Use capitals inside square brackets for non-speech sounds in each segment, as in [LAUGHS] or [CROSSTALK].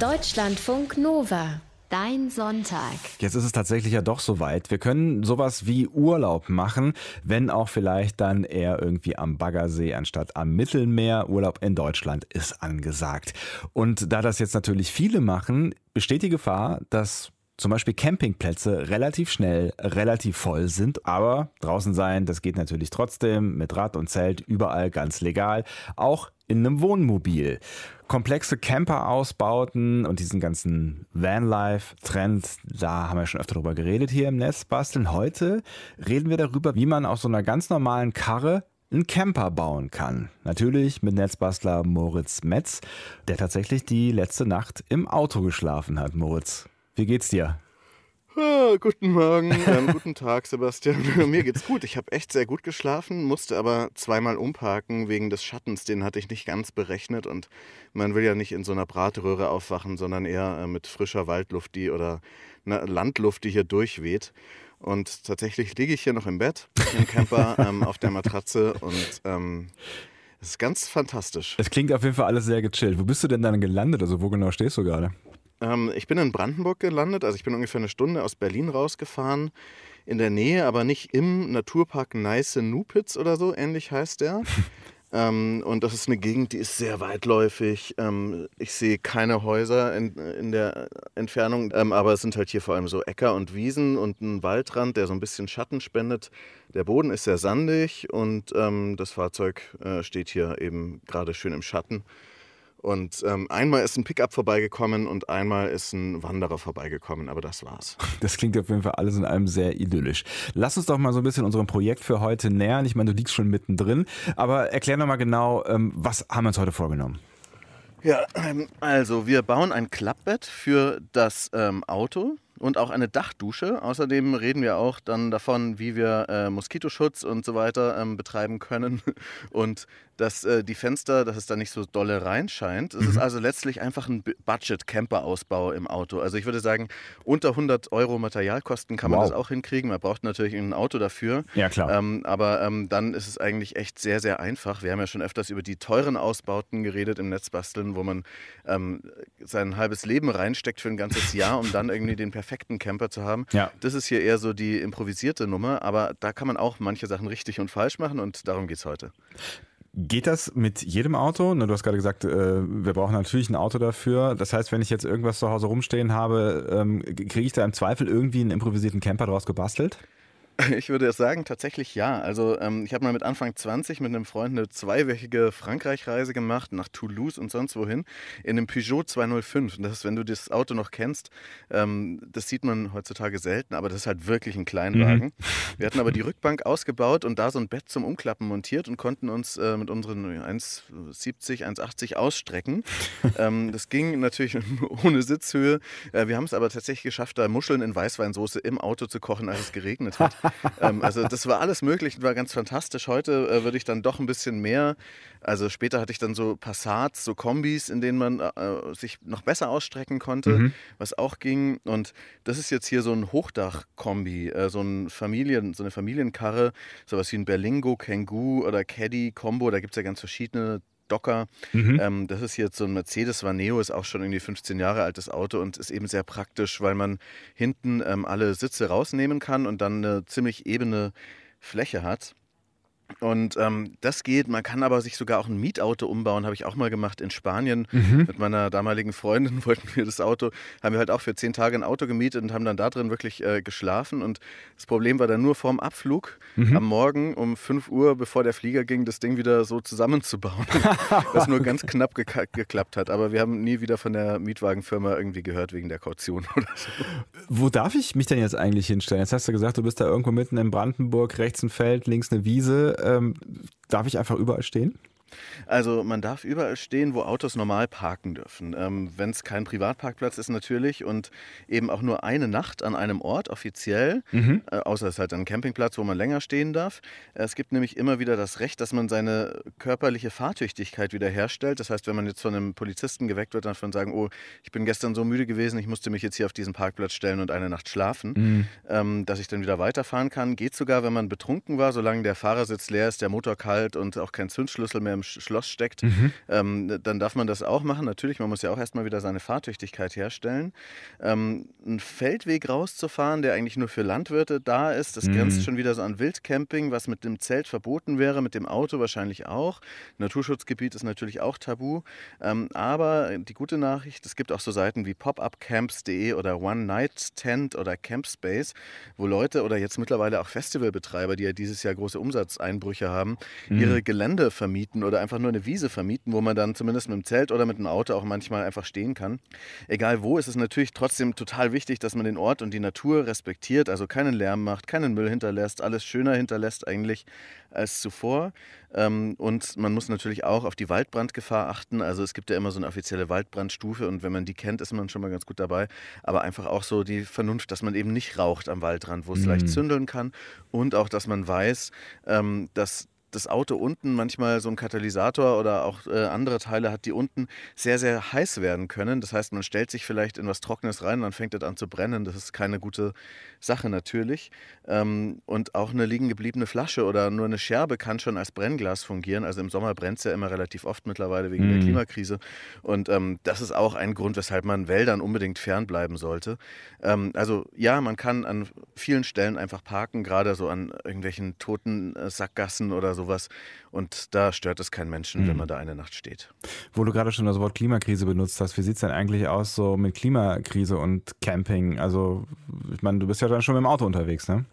Deutschlandfunk Nova. Dein Sonntag. Jetzt ist es tatsächlich ja doch soweit. Wir können sowas wie Urlaub machen, wenn auch vielleicht dann eher irgendwie am Baggersee anstatt am Mittelmeer. Urlaub in Deutschland ist angesagt. Und da das jetzt natürlich viele machen, besteht die Gefahr, dass zum Beispiel Campingplätze relativ schnell relativ voll sind, aber draußen sein, das geht natürlich trotzdem mit Rad und Zelt überall ganz legal, auch in einem Wohnmobil. Komplexe Camper-Ausbauten und diesen ganzen Vanlife-Trend, da haben wir schon öfter drüber geredet hier im Netz basteln. Heute reden wir darüber, wie man aus so einer ganz normalen Karre einen Camper bauen kann. Natürlich mit Netzbastler Moritz Metz, der tatsächlich die letzte Nacht im Auto geschlafen hat. Moritz, wie geht's dir? Ah, guten Morgen, ähm, guten Tag, Sebastian. [LAUGHS] Mir geht's gut. Ich habe echt sehr gut geschlafen, musste aber zweimal umparken wegen des Schattens. Den hatte ich nicht ganz berechnet und man will ja nicht in so einer Bratröhre aufwachen, sondern eher äh, mit frischer Waldluft, die oder Landluft, die hier durchweht. Und tatsächlich liege ich hier noch im Bett, im Camper, [LAUGHS] ähm, auf der Matratze und ähm, es ist ganz fantastisch. Es klingt auf jeden Fall alles sehr gechillt. Wo bist du denn dann gelandet? Also wo genau stehst du gerade? Ähm, ich bin in Brandenburg gelandet, also ich bin ungefähr eine Stunde aus Berlin rausgefahren, in der Nähe, aber nicht im Naturpark Neiße-Nupitz oder so, ähnlich heißt der. [LAUGHS] ähm, und das ist eine Gegend, die ist sehr weitläufig. Ähm, ich sehe keine Häuser in, in der Entfernung, ähm, aber es sind halt hier vor allem so Äcker und Wiesen und ein Waldrand, der so ein bisschen Schatten spendet. Der Boden ist sehr sandig und ähm, das Fahrzeug äh, steht hier eben gerade schön im Schatten. Und ähm, einmal ist ein Pickup vorbeigekommen und einmal ist ein Wanderer vorbeigekommen, aber das war's. [LAUGHS] Das klingt auf jeden Fall alles in allem sehr idyllisch. Lass uns doch mal so ein bisschen unserem Projekt für heute nähern. Ich meine, du liegst schon mittendrin, aber erklär noch mal genau, ähm, was haben wir uns heute vorgenommen? Ja, ähm, also wir bauen ein Klappbett für das ähm, Auto und auch eine Dachdusche. Außerdem reden wir auch dann davon, wie wir äh, Moskitoschutz und so weiter ähm, betreiben können [LAUGHS] und dass äh, die Fenster, dass es da nicht so dolle reinscheint. Es mhm. ist also letztlich einfach ein Budget-Camper-Ausbau im Auto. Also ich würde sagen, unter 100 Euro Materialkosten kann man wow. das auch hinkriegen. Man braucht natürlich ein Auto dafür. Ja, klar. Ähm, aber ähm, dann ist es eigentlich echt sehr, sehr einfach. Wir haben ja schon öfters über die teuren Ausbauten geredet im Netzbasteln, wo man ähm, sein halbes Leben reinsteckt für ein ganzes Jahr, um dann irgendwie den perfekten [LAUGHS] Camper zu haben. Ja. Das ist hier eher so die improvisierte Nummer, aber da kann man auch manche Sachen richtig und falsch machen und darum geht es heute. Geht das mit jedem Auto? Du hast gerade gesagt, äh, wir brauchen natürlich ein Auto dafür. Das heißt, wenn ich jetzt irgendwas zu Hause rumstehen habe, ähm, kriege ich da im Zweifel irgendwie einen improvisierten Camper draus gebastelt? [LAUGHS] Ich würde sagen, tatsächlich ja. Also ähm, ich habe mal mit Anfang 20 mit einem Freund eine zweiwöchige Frankreich-Reise gemacht, nach Toulouse und sonst wohin, in einem Peugeot 205. Und das ist, wenn du das Auto noch kennst, ähm, das sieht man heutzutage selten, aber das ist halt wirklich ein Kleinwagen. Mhm. Wir hatten aber die Rückbank ausgebaut und da so ein Bett zum Umklappen montiert und konnten uns äh, mit unseren 1,70, 1,80 ausstrecken. ähm, das ging natürlich [LAUGHS] ohne Sitzhöhe. Äh, wir haben es aber tatsächlich geschafft, da Muscheln in Weißweinsoße im Auto zu kochen, als es geregnet hat [LAUGHS] ähm, also das war alles möglich und war ganz fantastisch. Heute äh, würde ich dann doch ein bisschen mehr, also später hatte ich dann so Passats, so Kombis, in denen man äh, sich noch besser ausstrecken konnte, mhm. was auch ging. Und das ist jetzt hier so ein Hochdach-Kombi, äh, so, ein Familien, so eine Familienkarre, sowas wie ein Berlingo, Kangoo oder Caddy Combo. Da gibt es ja ganz verschiedene Docker. Mhm. Ähm, das ist jetzt so ein Mercedes Vaneo, ist auch schon irgendwie 15 Jahre altes Auto und ist eben sehr praktisch, weil man hinten ähm, alle Sitze rausnehmen kann und dann eine ziemlich ebene Fläche hat. Und ähm, das geht. Man kann aber sich sogar auch ein Mietauto umbauen, habe ich auch mal gemacht in Spanien. Mhm. Mit meiner damaligen Freundin [LAUGHS] wollten wir das Auto, haben wir halt auch für zehn Tage ein Auto gemietet und haben dann da drin wirklich äh, geschlafen. Und das Problem war dann nur vorm Abflug mhm. am Morgen um 5 Uhr, bevor der Flieger ging, das Ding wieder so zusammenzubauen. [LAUGHS] was nur ganz knapp ge geklappt hat. Aber wir haben nie wieder von der Mietwagenfirma irgendwie gehört wegen der Kaution [LAUGHS] oder so. Wo darf ich mich denn jetzt eigentlich hinstellen? Jetzt hast du gesagt, du bist da irgendwo mitten in Brandenburg, rechts ein Feld, links eine Wiese ähm, darf ich einfach überall stehen? Also man darf überall stehen, wo Autos normal parken dürfen. Ähm, Wenn es kein Privatparkplatz ist natürlich und eben auch nur eine Nacht an einem Ort offiziell, mhm. äh, außer es ist halt ein Campingplatz, wo man länger stehen darf. Es gibt nämlich immer wieder das Recht, dass man seine körperliche Fahrtüchtigkeit wiederherstellt. Das heißt, wenn man jetzt von einem Polizisten geweckt wird, dann von sagen, oh, ich bin gestern so müde gewesen, ich musste mich jetzt hier auf diesen Parkplatz stellen und eine Nacht schlafen, mhm. ähm, dass ich dann wieder weiterfahren kann. Geht sogar, wenn man betrunken war, solange der Fahrersitz leer ist, der Motor kalt und auch kein Zündschlüssel mehr im Schloss steckt, mhm. ähm, dann darf man das auch machen. Natürlich, man muss ja auch erstmal wieder seine Fahrtüchtigkeit herstellen. Ähm, einen Feldweg rauszufahren, der eigentlich nur für Landwirte da ist, das mhm. grenzt schon wieder so an Wildcamping, was mit dem Zelt verboten wäre, mit dem Auto wahrscheinlich auch. Naturschutzgebiet ist natürlich auch tabu. Ähm, aber die gute Nachricht, es gibt auch so Seiten wie popupcamps.de oder One Night Tent oder Campspace, wo Leute oder jetzt mittlerweile auch Festivalbetreiber, die ja dieses Jahr große Umsatzeinbrüche haben, mhm. ihre Gelände vermieten oder einfach nur eine Wiese vermieten, wo man dann zumindest mit dem Zelt oder mit dem Auto auch manchmal einfach stehen kann. Egal wo, ist es natürlich trotzdem total wichtig, dass man den Ort und die Natur respektiert, also keinen Lärm macht, keinen Müll hinterlässt, alles schöner hinterlässt eigentlich als zuvor. Ähm, und man muss natürlich auch auf die Waldbrandgefahr achten. Also es gibt ja immer so eine offizielle Waldbrandstufe und wenn man die kennt, ist man schon mal ganz gut dabei. Aber einfach auch so die Vernunft, dass man eben nicht raucht am Waldrand, wo es mhm. leicht zündeln kann. Und auch, dass man weiß, ähm, dass das Auto unten manchmal so ein Katalysator oder auch äh, andere Teile hat, die unten sehr, sehr heiß werden können. Das heißt, man stellt sich vielleicht in was Trockenes rein und dann fängt es an zu brennen. Das ist keine gute Sache natürlich. Ähm, und auch eine liegen gebliebene Flasche oder nur eine Scherbe kann schon als Brennglas fungieren. Also im Sommer brennt es ja immer relativ oft mittlerweile wegen mhm. der Klimakrise. Und ähm, das ist auch ein Grund, weshalb man Wäldern unbedingt fernbleiben sollte. Ähm, also ja, man kann an vielen Stellen einfach parken, gerade so an irgendwelchen toten äh, Sackgassen oder sowas. Und da stört es keinen Menschen, mhm. wenn man da eine Nacht steht. Wo du gerade schon das Wort Klimakrise benutzt hast, wie sieht es denn eigentlich aus so mit Klimakrise und Camping? Also, ich meine, du bist ja dann schon mit dem Auto unterwegs, ne?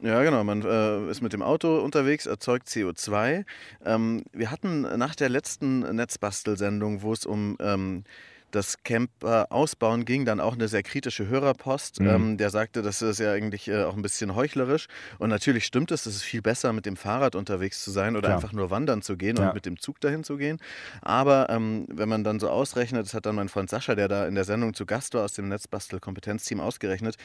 Ja, genau. Man äh, ist mit dem Auto unterwegs, erzeugt CO2. Ähm, wir hatten nach der letzten Netzbastelsendung, wo es um ähm, das Camper ausbauen ging, dann auch eine sehr kritische Hörerpost. Mhm. Ähm, der sagte, das ist ja eigentlich äh, auch ein bisschen heuchlerisch. Und natürlich stimmt es, es ist viel besser, mit dem Fahrrad unterwegs zu sein oder Klar. einfach nur wandern zu gehen ja. und mit dem Zug dahin zu gehen. Aber ähm, wenn man dann so ausrechnet, das hat dann mein Freund Sascha, der da in der Sendung zu Gast war aus dem Netzbastel-Kompetenzteam ausgerechnet,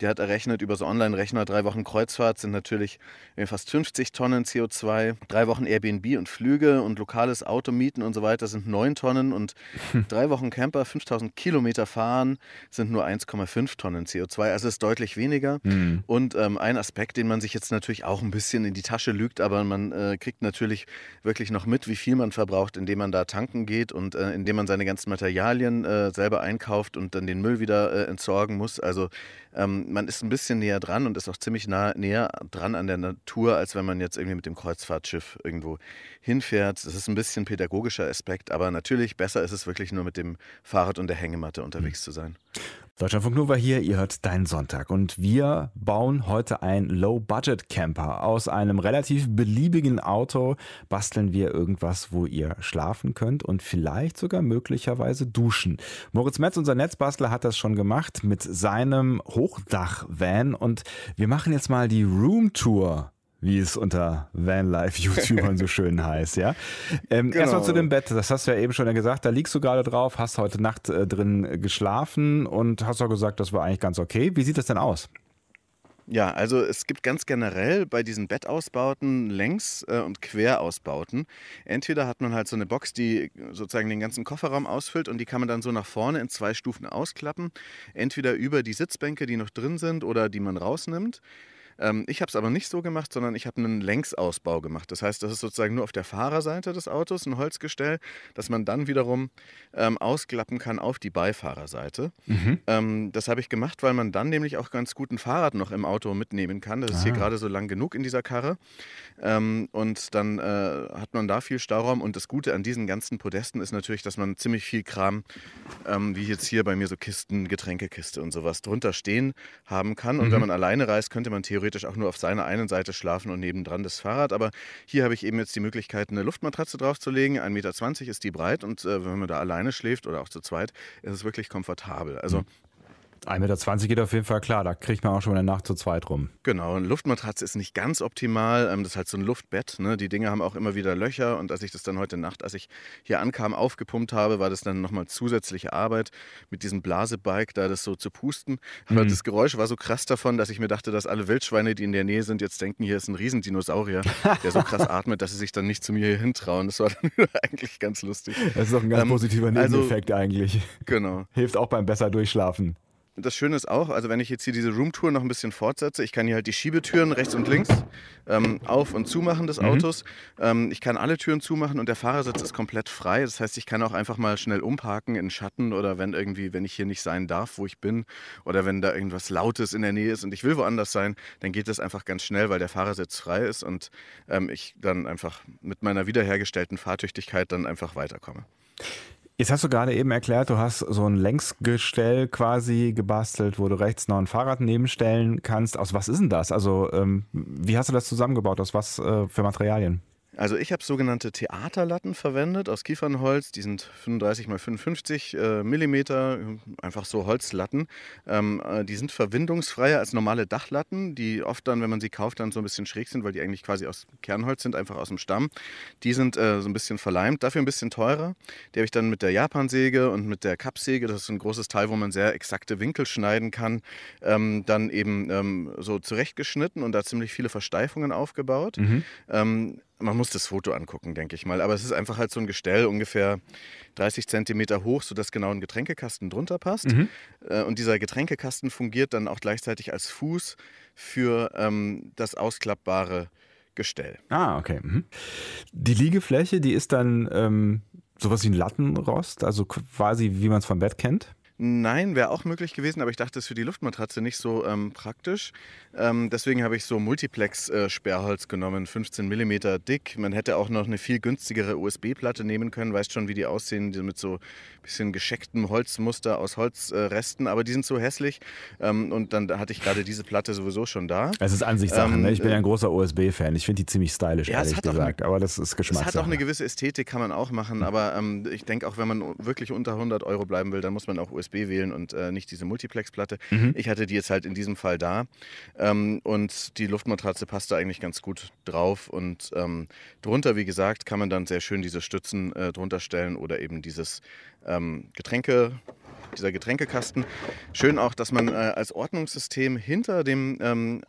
der hat errechnet über so Online-Rechner, drei Wochen Kreuzfahrt sind natürlich fast 50 Tonnen CO2, drei Wochen Airbnb und Flüge und lokales Auto mieten und so weiter sind neun Tonnen und [LAUGHS] drei Wochen Camper, 5000 Kilometer fahren sind nur 1,5 Tonnen CO2, also ist deutlich weniger. Mhm. Und ähm, ein Aspekt, den man sich jetzt natürlich auch ein bisschen in die Tasche lügt, aber man äh, kriegt natürlich wirklich noch mit, wie viel man verbraucht, indem man da tanken geht und äh, indem man seine ganzen Materialien äh, selber einkauft und dann den Müll wieder äh, entsorgen muss. Also ähm, man ist ein bisschen näher dran und ist auch ziemlich nah, näher dran an der Natur, als wenn man jetzt irgendwie mit dem Kreuzfahrtschiff irgendwo hinfährt. Das ist ein bisschen pädagogischer Aspekt, aber natürlich besser ist es wirklich nur mit dem Fahrrad und der Hängematte unterwegs mhm. zu sein. Deutschlandfunk Nova hier, ihr hört Dein Sonntag und wir bauen heute ein Low-Budget-Camper. Aus einem relativ beliebigen Auto basteln wir irgendwas, wo ihr schlafen könnt und vielleicht sogar möglicherweise duschen. Moritz Metz, unser Netzbastler, hat das schon gemacht mit seinem Hochdach-Van und wir machen jetzt mal die Room-Tour wie es unter Vanlife-YouTubern so schön [LAUGHS] heißt, ja. Ähm, genau. Erstmal zu dem Bett, das hast du ja eben schon gesagt, da liegst du gerade drauf, hast heute Nacht äh, drin geschlafen und hast auch gesagt, das war eigentlich ganz okay. Wie sieht das denn aus? Ja, also es gibt ganz generell bei diesen Bettausbauten Längs- äh, und Querausbauten. Entweder hat man halt so eine Box, die sozusagen den ganzen Kofferraum ausfüllt und die kann man dann so nach vorne in zwei Stufen ausklappen. Entweder über die Sitzbänke, die noch drin sind oder die man rausnimmt. Ähm, ich habe es aber nicht so gemacht, sondern ich habe einen Längsausbau gemacht. Das heißt, das ist sozusagen nur auf der Fahrerseite des Autos ein Holzgestell, das man dann wiederum ähm, ausklappen kann auf die Beifahrerseite. Mhm. Ähm, das habe ich gemacht, weil man dann nämlich auch ganz gut ein Fahrrad noch im Auto mitnehmen kann. Das ist ah. hier gerade so lang genug in dieser Karre. Ähm, und dann äh, hat man da viel Stauraum. Und das Gute an diesen ganzen Podesten ist natürlich, dass man ziemlich viel Kram, ähm, wie jetzt hier bei mir so Kisten, Getränkekiste und sowas drunter stehen haben kann. Und mhm. wenn man alleine reist, könnte man theoretisch theoretisch auch nur auf seiner einen Seite schlafen und nebendran das Fahrrad. Aber hier habe ich eben jetzt die Möglichkeit, eine Luftmatratze draufzulegen. 1,20 Meter ist die breit und äh, wenn man da alleine schläft oder auch zu zweit, ist es wirklich komfortabel. Also mhm. 1,20 Meter geht auf jeden Fall klar, da kriegt man auch schon eine Nacht zu zweit rum. Genau, eine Luftmatratze ist nicht ganz optimal. Ähm, das ist halt so ein Luftbett. Ne? Die Dinge haben auch immer wieder Löcher. Und als ich das dann heute Nacht, als ich hier ankam, aufgepumpt habe, war das dann nochmal zusätzliche Arbeit mit diesem Blasebike, da das so zu pusten. Aber mhm. das Geräusch war so krass davon, dass ich mir dachte, dass alle Wildschweine, die in der Nähe sind, jetzt denken, hier ist ein Riesendinosaurier, [LAUGHS] der so krass atmet, dass sie sich dann nicht zu mir hier hintrauen. Das war dann [LAUGHS] eigentlich ganz lustig. Das ist doch ein ganz ähm, positiver also Nebeneffekt also, eigentlich. Genau. Hilft auch beim besser durchschlafen. Das Schöne ist auch, also wenn ich jetzt hier diese Roomtour noch ein bisschen fortsetze, ich kann hier halt die Schiebetüren rechts und links ähm, auf- und zumachen des mhm. Autos. Ähm, ich kann alle Türen zumachen und der Fahrersitz ist komplett frei. Das heißt, ich kann auch einfach mal schnell umparken in Schatten oder wenn irgendwie, wenn ich hier nicht sein darf, wo ich bin oder wenn da irgendwas Lautes in der Nähe ist und ich will woanders sein, dann geht das einfach ganz schnell, weil der Fahrersitz frei ist und ähm, ich dann einfach mit meiner wiederhergestellten Fahrtüchtigkeit dann einfach weiterkomme. Jetzt hast du gerade eben erklärt, du hast so ein Längsgestell quasi gebastelt, wo du rechts noch ein Fahrrad nebenstellen kannst. Aus was ist denn das? Also ähm, wie hast du das zusammengebaut? Aus was äh, für Materialien? Also ich habe sogenannte Theaterlatten verwendet aus Kiefernholz. Die sind 35 x 55 äh, Millimeter, einfach so Holzlatten. Ähm, äh, die sind verwindungsfreier als normale Dachlatten, die oft dann, wenn man sie kauft, dann so ein bisschen schräg sind, weil die eigentlich quasi aus Kernholz sind, einfach aus dem Stamm. Die sind äh, so ein bisschen verleimt, dafür ein bisschen teurer. Die habe ich dann mit der Japansäge und mit der Kappsäge, das ist ein großes Teil, wo man sehr exakte Winkel schneiden kann, ähm, dann eben ähm, so zurechtgeschnitten und da ziemlich viele Versteifungen aufgebaut. Mhm. Man muss das Foto angucken, denke ich mal. Aber es ist einfach halt so ein Gestell, ungefähr 30 Zentimeter hoch, sodass genau ein Getränkekasten drunter passt. Mhm. Äh, und dieser Getränkekasten fungiert dann auch gleichzeitig als Fuß für ähm, das ausklappbare Gestell. Ah, okay. Mhm. Die Liegefläche, die ist dann ähm, sowas wie ein Lattenrost, also quasi wie man es vom Bett kennt? Nein, wäre auch möglich gewesen, aber ich dachte, das ist für die Luftmatratze nicht so ähm, praktisch. Ähm, deswegen habe ich so Multiplex-Sperrholz äh, genommen, 15 mm dick. Man hätte auch noch eine viel günstigere USB-Platte nehmen können, weißt schon, wie die aussehen, die mit so ein bisschen geschecktem Holzmuster aus Holzresten, äh, aber die sind so hässlich. Ähm, und dann hatte ich gerade diese Platte sowieso schon da. Es ist Ansichtssache, ne? ich bin ja ein großer USB-Fan. Ich finde die ziemlich stylisch, ja, ehrlich gesagt. Eine, aber das ist Geschmackssache. Es hat auch eine gewisse Ästhetik, kann man auch machen, aber ähm, ich denke auch, wenn man wirklich unter 100 Euro bleiben will, dann muss man auch USB USB wählen und äh, nicht diese Multiplex-Platte. Mhm. Ich hatte die jetzt halt in diesem Fall da. Ähm, und die Luftmatratze passte eigentlich ganz gut drauf. Und ähm, drunter, wie gesagt, kann man dann sehr schön diese Stützen äh, drunter stellen oder eben dieses ähm, Getränke dieser Getränkekasten. Schön auch, dass man äh, als Ordnungssystem hinter dem, ähm,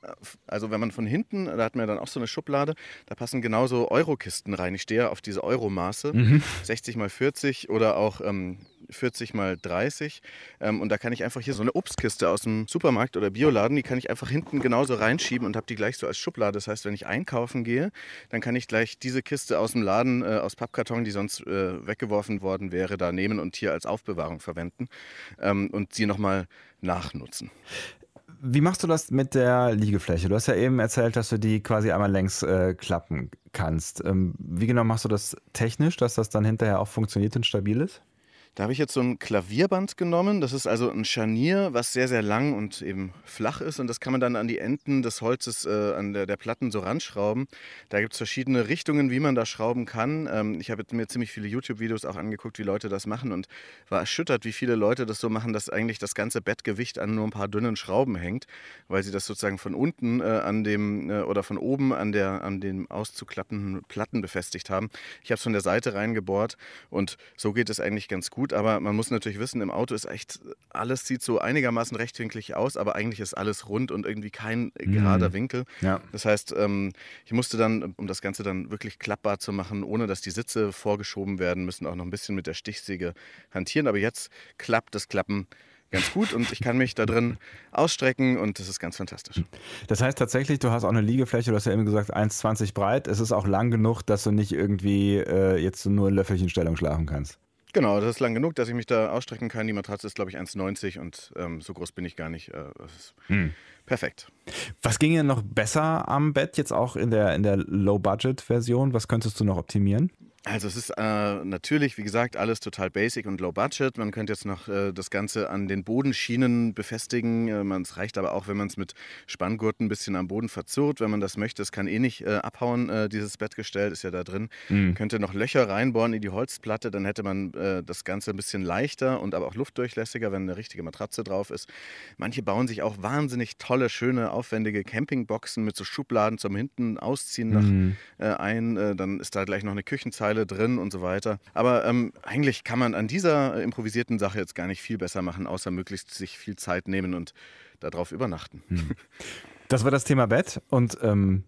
also wenn man von hinten, da hat man dann auch so eine Schublade, da passen genauso Eurokisten rein. Ich stehe auf diese Euromaße, mhm. 60 mal 40 oder auch ähm, 40 mal 30. Ähm, und da kann ich einfach hier so eine Obstkiste aus dem Supermarkt oder Bioladen, die kann ich einfach hinten genauso reinschieben und habe die gleich so als Schublade. Das heißt, wenn ich einkaufen gehe, dann kann ich gleich diese Kiste aus dem Laden, äh, aus Pappkarton, die sonst äh, weggeworfen worden wäre, da nehmen und hier als Aufbewahrung verwenden ähm, und sie nochmal nachnutzen. Wie machst du das mit der Liegefläche? Du hast ja eben erzählt, dass du die quasi einmal längs äh, klappen kannst. Ähm, wie genau machst du das technisch, dass das dann hinterher auch funktioniert und stabil ist? Da habe ich jetzt so ein Klavierband genommen. Das ist also ein Scharnier, was sehr, sehr lang und eben flach ist. Und das kann man dann an die Enden des Holzes, äh, an der, der Platten so ranschrauben. Da gibt es verschiedene Richtungen, wie man da schrauben kann. Ähm, ich habe mir ziemlich viele YouTube-Videos auch angeguckt, wie Leute das machen und war erschüttert, wie viele Leute das so machen, dass eigentlich das ganze Bettgewicht an nur ein paar dünnen Schrauben hängt, weil sie das sozusagen von unten äh, an dem äh, oder von oben an, der, an den auszuklappenden Platten befestigt haben. Ich habe es von der Seite reingebohrt und so geht es eigentlich ganz gut gut, aber man muss natürlich wissen, im Auto ist echt, alles sieht so einigermaßen rechtwinklig aus, aber eigentlich ist alles rund und irgendwie kein mhm. gerader Winkel. Ja. Das heißt, ähm, ich musste dann, um das Ganze dann wirklich klappbar zu machen, ohne dass die Sitze vorgeschoben werden müssen, auch noch ein bisschen mit der Stichsäge hantieren. Aber jetzt klappt das Klappen ganz gut und ich kann mich da drin [LAUGHS] ausstrecken und das ist ganz fantastisch. Das heißt tatsächlich, du hast auch eine Liegefläche, du hast ja eben gesagt 1,20 breit. Es ist auch lang genug, dass du nicht irgendwie äh, jetzt nur in Löffelchenstellung schlafen kannst. Genau, das ist lang genug, dass ich mich da ausstrecken kann. Die Matratze ist, glaube ich, 1,90 und ähm, so groß bin ich gar nicht. Äh, das ist hm. perfekt. Was ging denn noch besser am Bett, jetzt auch in der, in der Low-Budget-Version? Was könntest du noch optimieren? Also es ist äh, natürlich, wie gesagt, alles total basic und low budget. Man könnte jetzt noch äh, das Ganze an den Bodenschienen befestigen. Äh, es reicht aber auch, wenn man es mit Spanngurten ein bisschen am Boden verzurrt, wenn man das möchte. Es kann eh nicht äh, abhauen, äh, dieses Bettgestell ist ja da drin. Mhm. Man könnte noch Löcher reinbohren in die Holzplatte, dann hätte man äh, das Ganze ein bisschen leichter und aber auch luftdurchlässiger, wenn eine richtige Matratze drauf ist. Manche bauen sich auch wahnsinnig tolle, schöne, aufwendige Campingboxen mit so Schubladen zum hinten ausziehen mhm. nach, ein. dann ist da gleich noch eine Küchenzeile Teile drin und so weiter. Aber ähm, eigentlich kann man an dieser improvisierten Sache jetzt gar nicht viel besser machen, außer möglichst sich viel Zeit nehmen und darauf übernachten. Hm. Das war das Thema Bett und ähm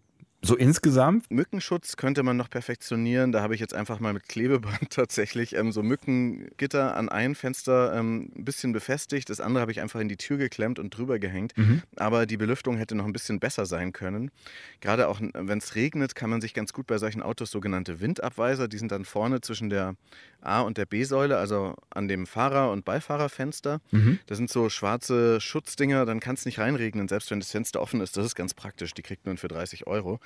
So insgesamt? Mückenschutz könnte man noch perfektionieren. Da habe ich jetzt einfach mal mit Klebeband [LAUGHS] tatsächlich ähm, so Mückengitter an ein Fenster ähm, ein bisschen befestigt. Das andere habe ich einfach in die Tür geklemmt und drüber gehängt. Mhm. Aber die Belüftung hätte noch ein bisschen besser sein können. Gerade auch wenn es regnet, kann man sich ganz gut bei solchen Autos sogenannte Windabweiser, die sind dann vorne zwischen der A- und der B-Säule, also an dem Fahrer- und Beifahrerfenster. Mhm. Das sind so schwarze Schutzdinger, dann kann es nicht reinregnen, selbst wenn das Fenster offen ist. Das ist ganz praktisch. Die kriegt man für 30 Euro.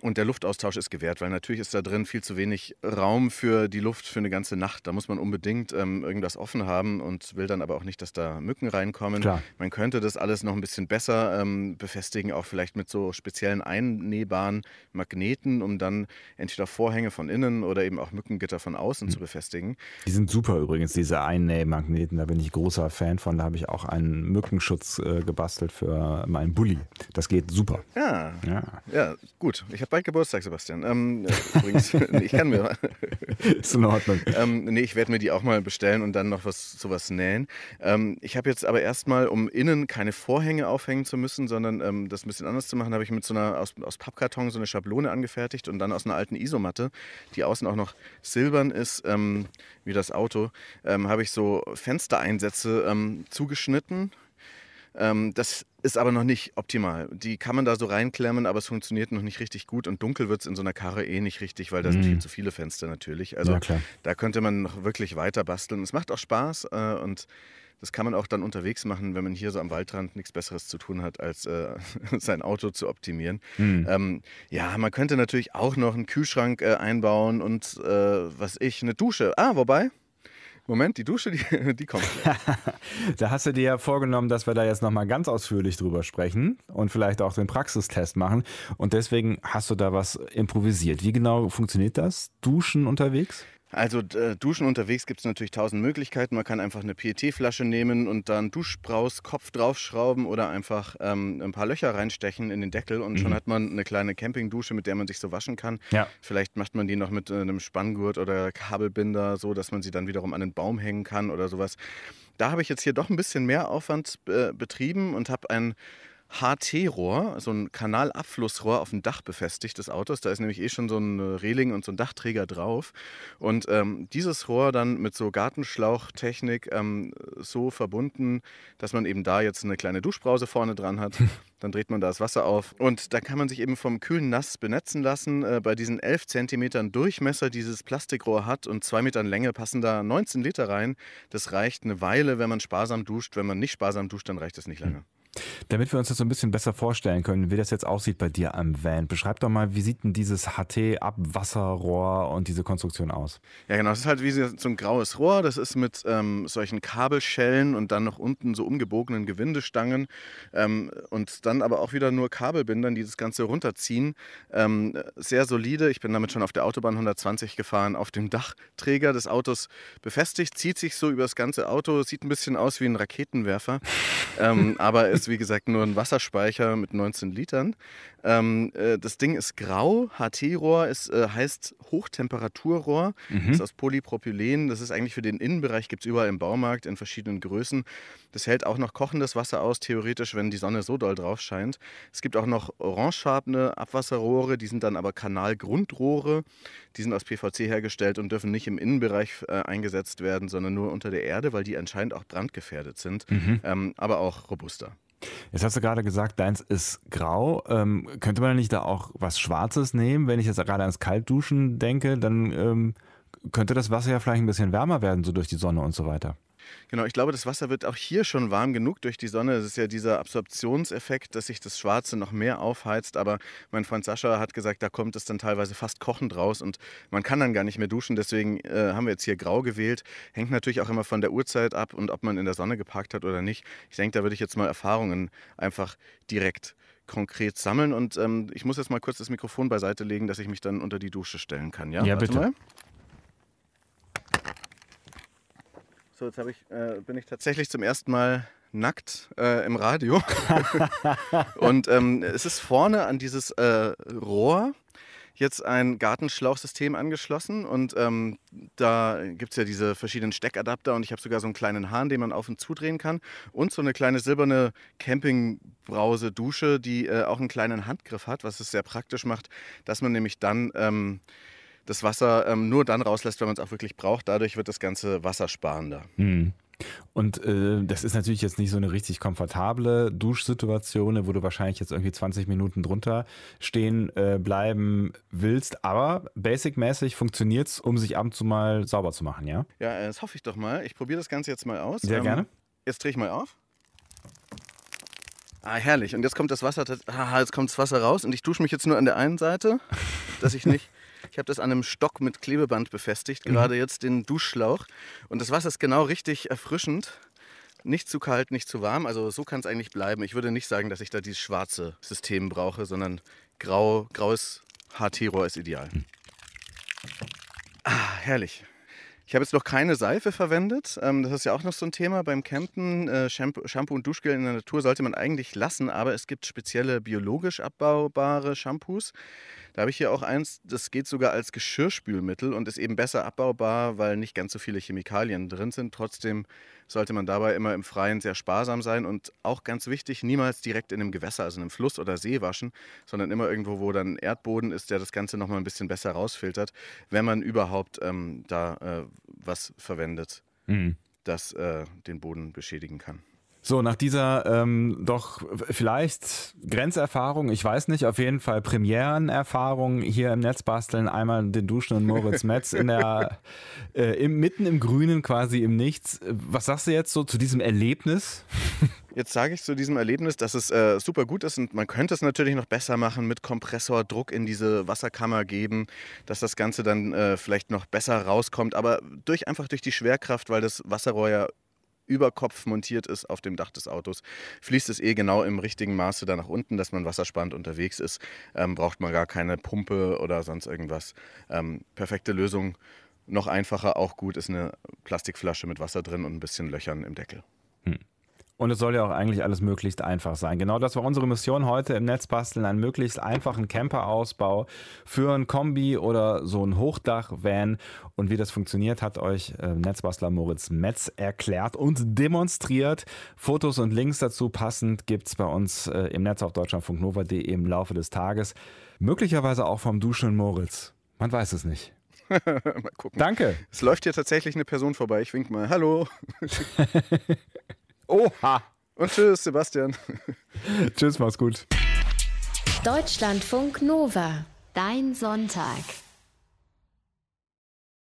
Und der Luftaustausch ist gewährt, weil natürlich ist da drin viel zu wenig Raum für die Luft für eine ganze Nacht. Da muss man unbedingt ähm, irgendwas offen haben und will dann aber auch nicht, dass da Mücken reinkommen. Klar. Man könnte das alles noch ein bisschen besser ähm, befestigen, auch vielleicht mit so speziellen einnähbaren Magneten, um dann entweder Vorhänge von innen oder eben auch Mückengitter von außen mhm. zu befestigen. Die sind super übrigens, diese Einnähmagneten. Da bin ich großer Fan von. Da habe ich auch einen Mückenschutz äh, gebastelt für meinen Bulli. Das geht super. Ja, ja, ja gut. Ich habe bald Geburtstag, Sebastian. Ähm, äh, übrigens, [LAUGHS] ich kann mir. [LAUGHS] Ist in Ordnung. Ähm, nee, ich werde mir die auch mal bestellen und dann noch was sowas nähen. Ähm, ich habe jetzt aber erstmal, um innen keine Vorhänge aufhängen zu müssen, sondern ähm, das ein bisschen anders zu machen, habe ich mit so einer aus, aus Pappkarton so eine Schablone angefertigt und dann aus einer alten Isomatte, die außen auch noch silbern ist, ähm, wie das Auto, ähm, habe ich so Fenstereinsätze zugeschnitten ähm, das ist aber noch nicht optimal. Die kann man da so reinklemmen, aber es funktioniert noch nicht richtig gut und dunkel wird es in so einer Karre eh nicht richtig, weil da sind mhm. viel zu viele Fenster natürlich. Also ja, da könnte man noch wirklich weiter basteln. Es macht auch Spaß äh, und das kann man auch dann unterwegs machen, wenn man hier so am Waldrand nichts Besseres zu tun hat, als äh, [LAUGHS] sein Auto zu optimieren. Mhm. Ähm, ja, man könnte natürlich auch noch einen Kühlschrank äh, einbauen und äh, was ich, eine Dusche. Ah, wobei, Moment, die Dusche, die, [LAUGHS] die kommt. [LAUGHS] da hast du dir ja vorgenommen, dass wir da jetzt nochmal ganz ausführlich drüber sprechen und vielleicht auch den Praxistest machen. Und deswegen hast du da was improvisiert. Wie genau funktioniert das? Duschen unterwegs? Also äh, Duschen unterwegs gibt es natürlich tausend Möglichkeiten. Man kann einfach eine PET-Flasche nehmen und dann Duschbrauskopf draufschrauben oder einfach ähm, ein paar Löcher reinstechen in den Deckel und mhm. schon hat man eine kleine Campingdusche, mit der man sich so waschen kann. Ja. Vielleicht macht man die noch mit äh, einem Spanngurt oder Kabelbinder, so dass man sie dann wiederum an den Baum hängen kann oder sowas. Da habe ich jetzt hier doch ein bisschen mehr Aufwand äh, betrieben und habe ein HT-Rohr, so ein Kanalabflussrohr auf dem Dach befestigt des Autos. Da ist nämlich eh schon so ein Reling und so ein Dachträger drauf. Und ähm, dieses Rohr dann mit so Gartenschlauchtechnik ähm, so verbunden, dass man eben da jetzt eine kleine Duschbrause vorne dran hat. [LAUGHS] Dann dreht man da das Wasser auf und da kann man sich eben vom kühlen Nass benetzen lassen. Äh, bei diesen 11 cm Durchmesser dieses Plastikrohr hat und 2 Metern Länge passen da 19 Liter rein. Das reicht eine Weile, wenn man sparsam duscht. Wenn man nicht sparsam duscht, dann reicht das nicht lange. Damit wir uns das so ein bisschen besser vorstellen können, wie das jetzt aussieht bei dir am Van, beschreib doch mal, wie sieht denn dieses HT-Abwasserrohr und diese Konstruktion aus? Ja, genau, das ist halt wie so ein graues Rohr, das ist mit ähm, solchen Kabelschellen und dann noch unten so umgebogenen Gewindestangen ähm, und dann aber auch wieder nur Kabelbindern, die das Ganze runterziehen. Ähm, sehr solide, ich bin damit schon auf der Autobahn 120 gefahren, auf dem Dachträger des Autos befestigt, zieht sich so über das ganze Auto, sieht ein bisschen aus wie ein Raketenwerfer, [LAUGHS] ähm, aber ist wie gesagt nur ein Wasserspeicher mit 19 Litern. Ähm, äh, das Ding ist grau, HT-Rohr, es äh, heißt Hochtemperaturrohr, mhm. ist aus Polypropylen. Das ist eigentlich für den Innenbereich, gibt es überall im Baumarkt in verschiedenen Größen. Das hält auch noch kochendes Wasser aus, theoretisch, wenn die Sonne so doll drauf scheint. Es gibt auch noch orangefarbene Abwasserrohre, die sind dann aber Kanalgrundrohre. Die sind aus PVC hergestellt und dürfen nicht im Innenbereich äh, eingesetzt werden, sondern nur unter der Erde, weil die anscheinend auch brandgefährdet sind, mhm. ähm, aber auch robuster. Jetzt hast du gerade gesagt, deins ist grau. Ähm, könnte man nicht da auch was Schwarzes nehmen? Wenn ich jetzt gerade ans Kaltduschen denke, dann ähm, könnte das Wasser ja vielleicht ein bisschen wärmer werden, so durch die Sonne und so weiter. Genau, ich glaube, das Wasser wird auch hier schon warm genug durch die Sonne. Es ist ja dieser Absorptionseffekt, dass sich das Schwarze noch mehr aufheizt. Aber mein Freund Sascha hat gesagt, da kommt es dann teilweise fast kochend raus und man kann dann gar nicht mehr duschen. Deswegen äh, haben wir jetzt hier grau gewählt. Hängt natürlich auch immer von der Uhrzeit ab und ob man in der Sonne geparkt hat oder nicht. Ich denke, da würde ich jetzt mal Erfahrungen einfach direkt konkret sammeln. Und ähm, ich muss jetzt mal kurz das Mikrofon beiseite legen, dass ich mich dann unter die Dusche stellen kann. Ja, ja bitte. Mal. So, jetzt ich, äh, bin ich tatsächlich zum ersten Mal nackt äh, im Radio. [LAUGHS] und ähm, es ist vorne an dieses äh, Rohr jetzt ein Gartenschlauchsystem angeschlossen und ähm, da gibt es ja diese verschiedenen Steckadapter und ich habe sogar so einen kleinen Hahn, den man auf und zudrehen kann und so eine kleine silberne Campingbrause-Dusche, die äh, auch einen kleinen Handgriff hat, was es sehr praktisch macht, dass man nämlich dann ähm, das Wasser ähm, nur dann rauslässt, wenn man es auch wirklich braucht. Dadurch wird das Ganze wassersparender. Hm. Und äh, das ist natürlich jetzt nicht so eine richtig komfortable Duschsituation, wo du wahrscheinlich jetzt irgendwie 20 Minuten drunter stehen äh, bleiben willst. Aber basic-mäßig funktioniert es, um sich ab und zu mal sauber zu machen, ja? Ja, das hoffe ich doch mal. Ich probiere das Ganze jetzt mal aus. Sehr ähm, gerne. Jetzt drehe ich mal auf. Ah, herrlich. Und jetzt kommt das Wasser, ah, jetzt kommt das Wasser raus und ich dusche mich jetzt nur an der einen Seite, dass ich nicht ich habe das an einem Stock mit Klebeband befestigt, mhm. gerade jetzt den Duschschlauch. Und das Wasser ist genau richtig erfrischend. Nicht zu kalt, nicht zu warm. Also so kann es eigentlich bleiben. Ich würde nicht sagen, dass ich da dieses schwarze System brauche, sondern grau, graues HT-Rohr ist ideal. Mhm. Ah, herrlich. Ich habe jetzt noch keine Seife verwendet. Ähm, das ist ja auch noch so ein Thema beim Campen. Äh, Shampoo und Duschgel in der Natur sollte man eigentlich lassen, aber es gibt spezielle biologisch abbaubare Shampoos. Da habe ich hier auch eins, das geht sogar als Geschirrspülmittel und ist eben besser abbaubar, weil nicht ganz so viele Chemikalien drin sind. Trotzdem sollte man dabei immer im Freien sehr sparsam sein und auch ganz wichtig, niemals direkt in einem Gewässer, also in einem Fluss oder See waschen, sondern immer irgendwo, wo dann Erdboden ist, der das Ganze nochmal ein bisschen besser rausfiltert, wenn man überhaupt ähm, da äh, was verwendet, mhm. das äh, den Boden beschädigen kann. So, nach dieser ähm, doch vielleicht Grenzerfahrung, ich weiß nicht, auf jeden Fall Premierenerfahrung hier im Netz basteln, einmal den duschenden Moritz Metz in der, [LAUGHS] äh, im, mitten im Grünen, quasi im Nichts. Was sagst du jetzt so zu diesem Erlebnis? Jetzt sage ich zu diesem Erlebnis, dass es äh, super gut ist und man könnte es natürlich noch besser machen, mit Kompressordruck in diese Wasserkammer geben, dass das Ganze dann äh, vielleicht noch besser rauskommt. Aber durch einfach durch die Schwerkraft, weil das Wasserrohr ja über Kopf montiert ist auf dem Dach des Autos, fließt es eh genau im richtigen Maße da nach unten, dass man wassersparend unterwegs ist. Ähm, braucht man gar keine Pumpe oder sonst irgendwas. Ähm, perfekte Lösung. Noch einfacher, auch gut, ist eine Plastikflasche mit Wasser drin und ein bisschen Löchern im Deckel. Und es soll ja auch eigentlich alles möglichst einfach sein. Genau das war unsere Mission heute im Netz basteln. Einen möglichst einfachen Camperausbau für ein Kombi oder so ein Hochdach-Van. Und wie das funktioniert, hat euch äh, Netzbastler Moritz Metz erklärt und demonstriert. Fotos und Links dazu passend gibt es bei uns äh, im Netz auf deutschlandfunknova.de im Laufe des Tages. Möglicherweise auch vom Duschen Moritz. Man weiß es nicht. [LAUGHS] mal gucken. Danke. Es läuft hier tatsächlich eine Person vorbei. Ich wink mal. Hallo. [LAUGHS] Oha. Und tschüss, Sebastian. [LAUGHS] tschüss, mach's gut. Deutschlandfunk Nova. Dein Sonntag.